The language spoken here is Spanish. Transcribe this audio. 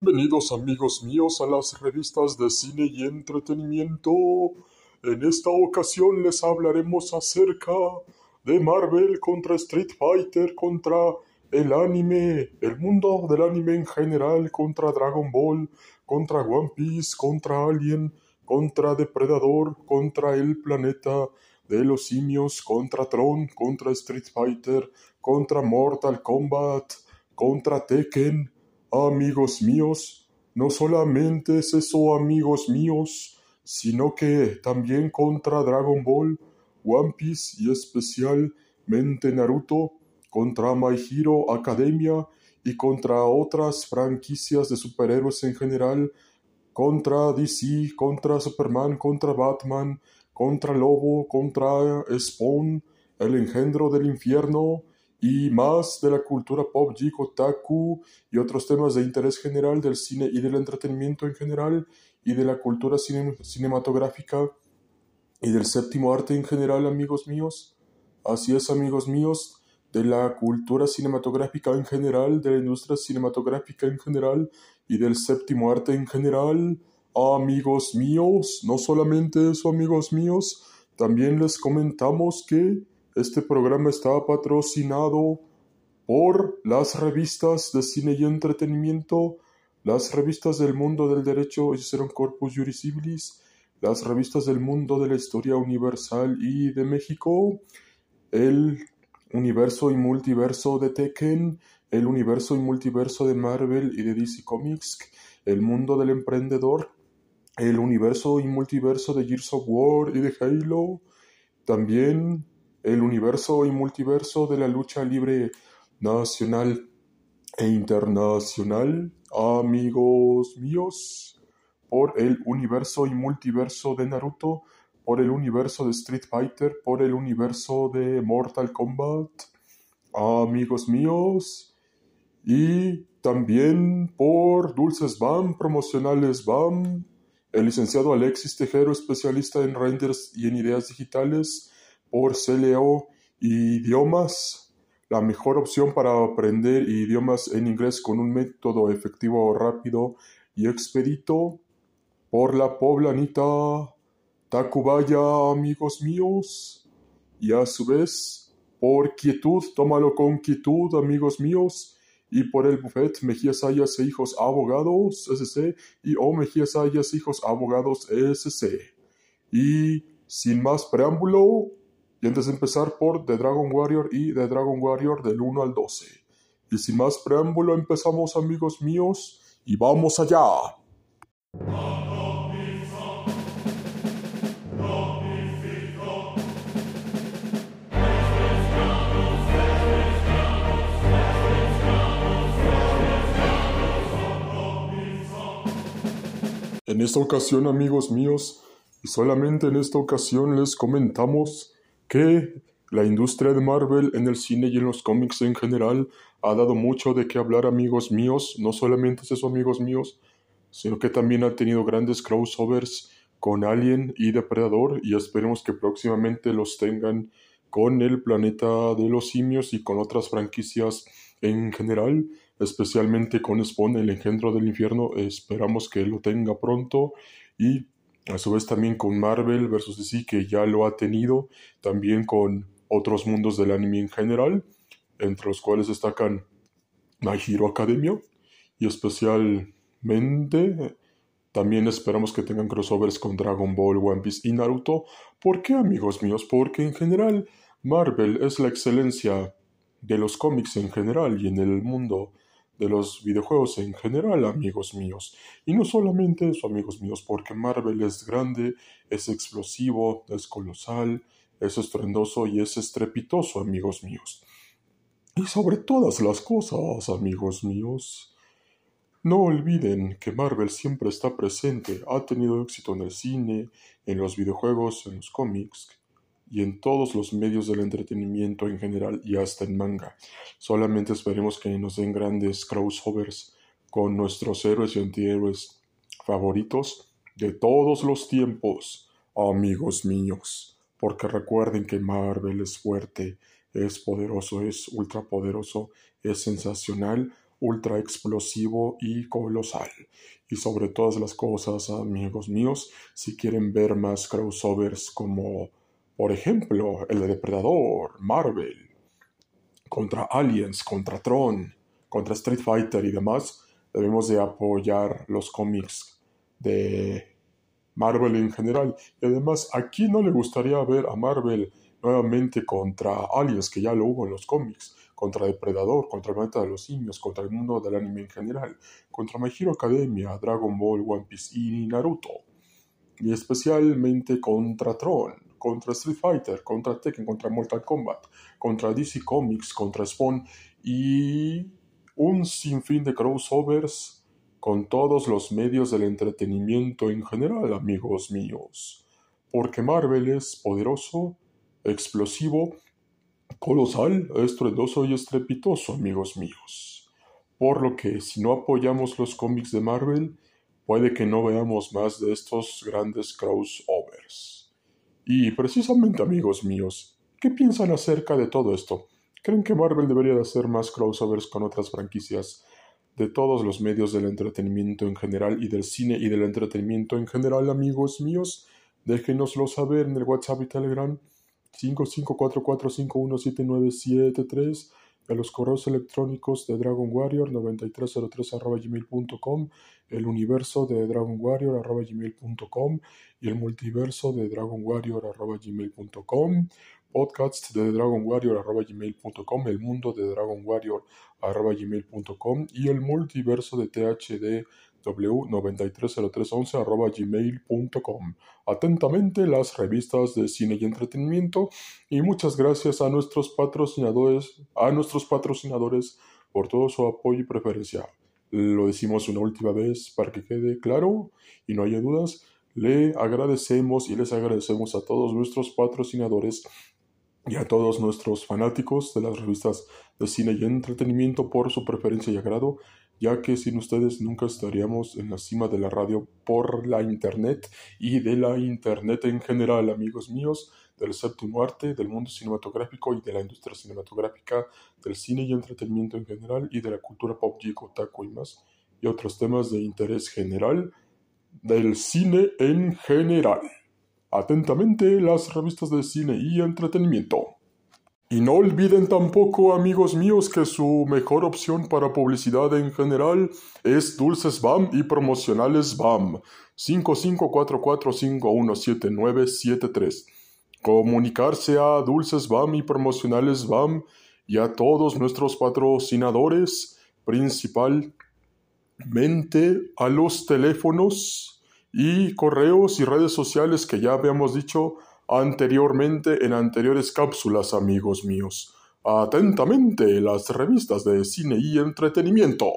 Bienvenidos amigos míos a las revistas de cine y entretenimiento. En esta ocasión les hablaremos acerca de Marvel contra Street Fighter, contra el anime, el mundo del anime en general, contra Dragon Ball, contra One Piece, contra Alien, contra Depredador, contra el planeta de los simios, contra Tron, contra Street Fighter, contra Mortal Kombat, contra Tekken Amigos míos, no solamente es eso, amigos míos, sino que también contra Dragon Ball, One Piece y especialmente Naruto, contra My Hero Academia y contra otras franquicias de superhéroes en general, contra DC, contra Superman, contra Batman, contra Lobo, contra Spawn, el engendro del infierno, y más de la cultura pop, geek, otaku y otros temas de interés general del cine y del entretenimiento en general y de la cultura cinematográfica y del séptimo arte en general, amigos míos. Así es, amigos míos, de la cultura cinematográfica en general, de la industria cinematográfica en general y del séptimo arte en general. Amigos míos, no solamente eso, amigos míos, también les comentamos que este programa está patrocinado por las revistas de cine y entretenimiento, las revistas del mundo del derecho hicieron Corpus Juris Civilis, las revistas del mundo de la historia universal y de México, el universo y multiverso de Tekken, el universo y multiverso de Marvel y de DC Comics, el mundo del emprendedor, el universo y multiverso de Gears of War y de Halo, también el universo y multiverso de la lucha libre nacional e internacional, amigos míos, por el universo y multiverso de Naruto, por el universo de Street Fighter, por el universo de Mortal Kombat, amigos míos, y también por Dulces BAM, promocionales BAM, el licenciado Alexis Tejero, especialista en renders y en ideas digitales, por CLO Idiomas, la mejor opción para aprender idiomas en inglés con un método efectivo, rápido y expedito. Por la poblanita Tacubaya, amigos míos. Y a su vez, por quietud, tómalo con quietud, amigos míos. Y por el buffet Mejías Ayas e Hijos Abogados, SC. Y O Mejías Ayas Hijos Abogados, SC. Y sin más preámbulo, y antes de empezar por The Dragon Warrior y The Dragon Warrior del 1 al 12. Y sin más preámbulo empezamos amigos míos y vamos allá. En esta ocasión amigos míos, y solamente en esta ocasión les comentamos que la industria de Marvel en el cine y en los cómics en general ha dado mucho de qué hablar amigos míos, no solamente es eso amigos míos, sino que también ha tenido grandes crossovers con Alien y Depredador y esperemos que próximamente los tengan con el planeta de los simios y con otras franquicias en general, especialmente con Spawn, el engendro del infierno, esperamos que lo tenga pronto y a su vez también con Marvel vs. DC, que ya lo ha tenido, también con otros mundos del anime en general, entre los cuales destacan My Hero Academia y especialmente también esperamos que tengan crossovers con Dragon Ball, One Piece y Naruto. ¿Por qué, amigos míos? Porque en general Marvel es la excelencia de los cómics en general y en el mundo de los videojuegos en general, amigos míos. Y no solamente eso, amigos míos, porque Marvel es grande, es explosivo, es colosal, es estrendoso y es estrepitoso, amigos míos. Y sobre todas las cosas, amigos míos, no olviden que Marvel siempre está presente, ha tenido éxito en el cine, en los videojuegos, en los cómics, y en todos los medios del entretenimiento en general y hasta en manga. Solamente esperemos que nos den grandes crossovers con nuestros héroes y antihéroes favoritos de todos los tiempos, amigos míos. Porque recuerden que Marvel es fuerte, es poderoso, es ultrapoderoso, es sensacional, ultra explosivo y colosal. Y sobre todas las cosas, amigos míos, si quieren ver más crossovers como, por ejemplo, el de Depredador, Marvel, contra Aliens, contra Tron, contra Street Fighter y demás, debemos de apoyar los cómics de Marvel en general. Y además, ¿a quién no le gustaría ver a Marvel nuevamente contra Aliens, que ya lo hubo en los cómics? Contra Depredador, contra el planeta de los simios, contra el mundo del anime en general, contra My Hero Academia, Dragon Ball, One Piece y Naruto. Y especialmente contra Tron, contra Street Fighter, contra Tekken, contra Mortal Kombat, contra DC Comics, contra Spawn y un sinfín de crossovers con todos los medios del entretenimiento en general, amigos míos, porque Marvel es poderoso, explosivo, colosal, estruendoso y estrepitoso, amigos míos. Por lo que si no apoyamos los cómics de Marvel, puede que no veamos más de estos grandes crossovers. Y precisamente, amigos míos, ¿qué piensan acerca de todo esto? ¿Creen que Marvel debería de hacer más crossovers con otras franquicias de todos los medios del entretenimiento en general y del cine y del entretenimiento en general, amigos míos. Déjenoslo saber en el WhatsApp y Telegram 5544517973 a los correos electrónicos de Dragon Warrior 9303.gmail.com, el universo de Dragon Warrior gmail.com y el multiverso de Dragon Warrior gmail.com podcasts de Dragon Warrior gmail.com, el mundo de Dragon Warrior gmail.com y el multiverso de THD w930311 gmail.com. Atentamente las revistas de cine y entretenimiento y muchas gracias a nuestros patrocinadores, a nuestros patrocinadores por todo su apoyo y preferencia. Lo decimos una última vez para que quede claro y no haya dudas. Le agradecemos y les agradecemos a todos nuestros patrocinadores y a todos nuestros fanáticos de las revistas de cine y entretenimiento por su preferencia y agrado, ya que sin ustedes nunca estaríamos en la cima de la radio por la internet y de la internet en general, amigos míos, del séptimo arte, del mundo cinematográfico y de la industria cinematográfica, del cine y entretenimiento en general y de la cultura pop, geek, otaku y más, y otros temas de interés general del cine en general. Atentamente las revistas de cine y entretenimiento. Y no olviden tampoco, amigos míos, que su mejor opción para publicidad en general es Dulces BAM y Promocionales BAM. 5544517973. Comunicarse a Dulces BAM y Promocionales BAM y a todos nuestros patrocinadores, principalmente a los teléfonos y correos y redes sociales que ya habíamos dicho anteriormente en anteriores cápsulas, amigos míos. Atentamente las revistas de cine y entretenimiento.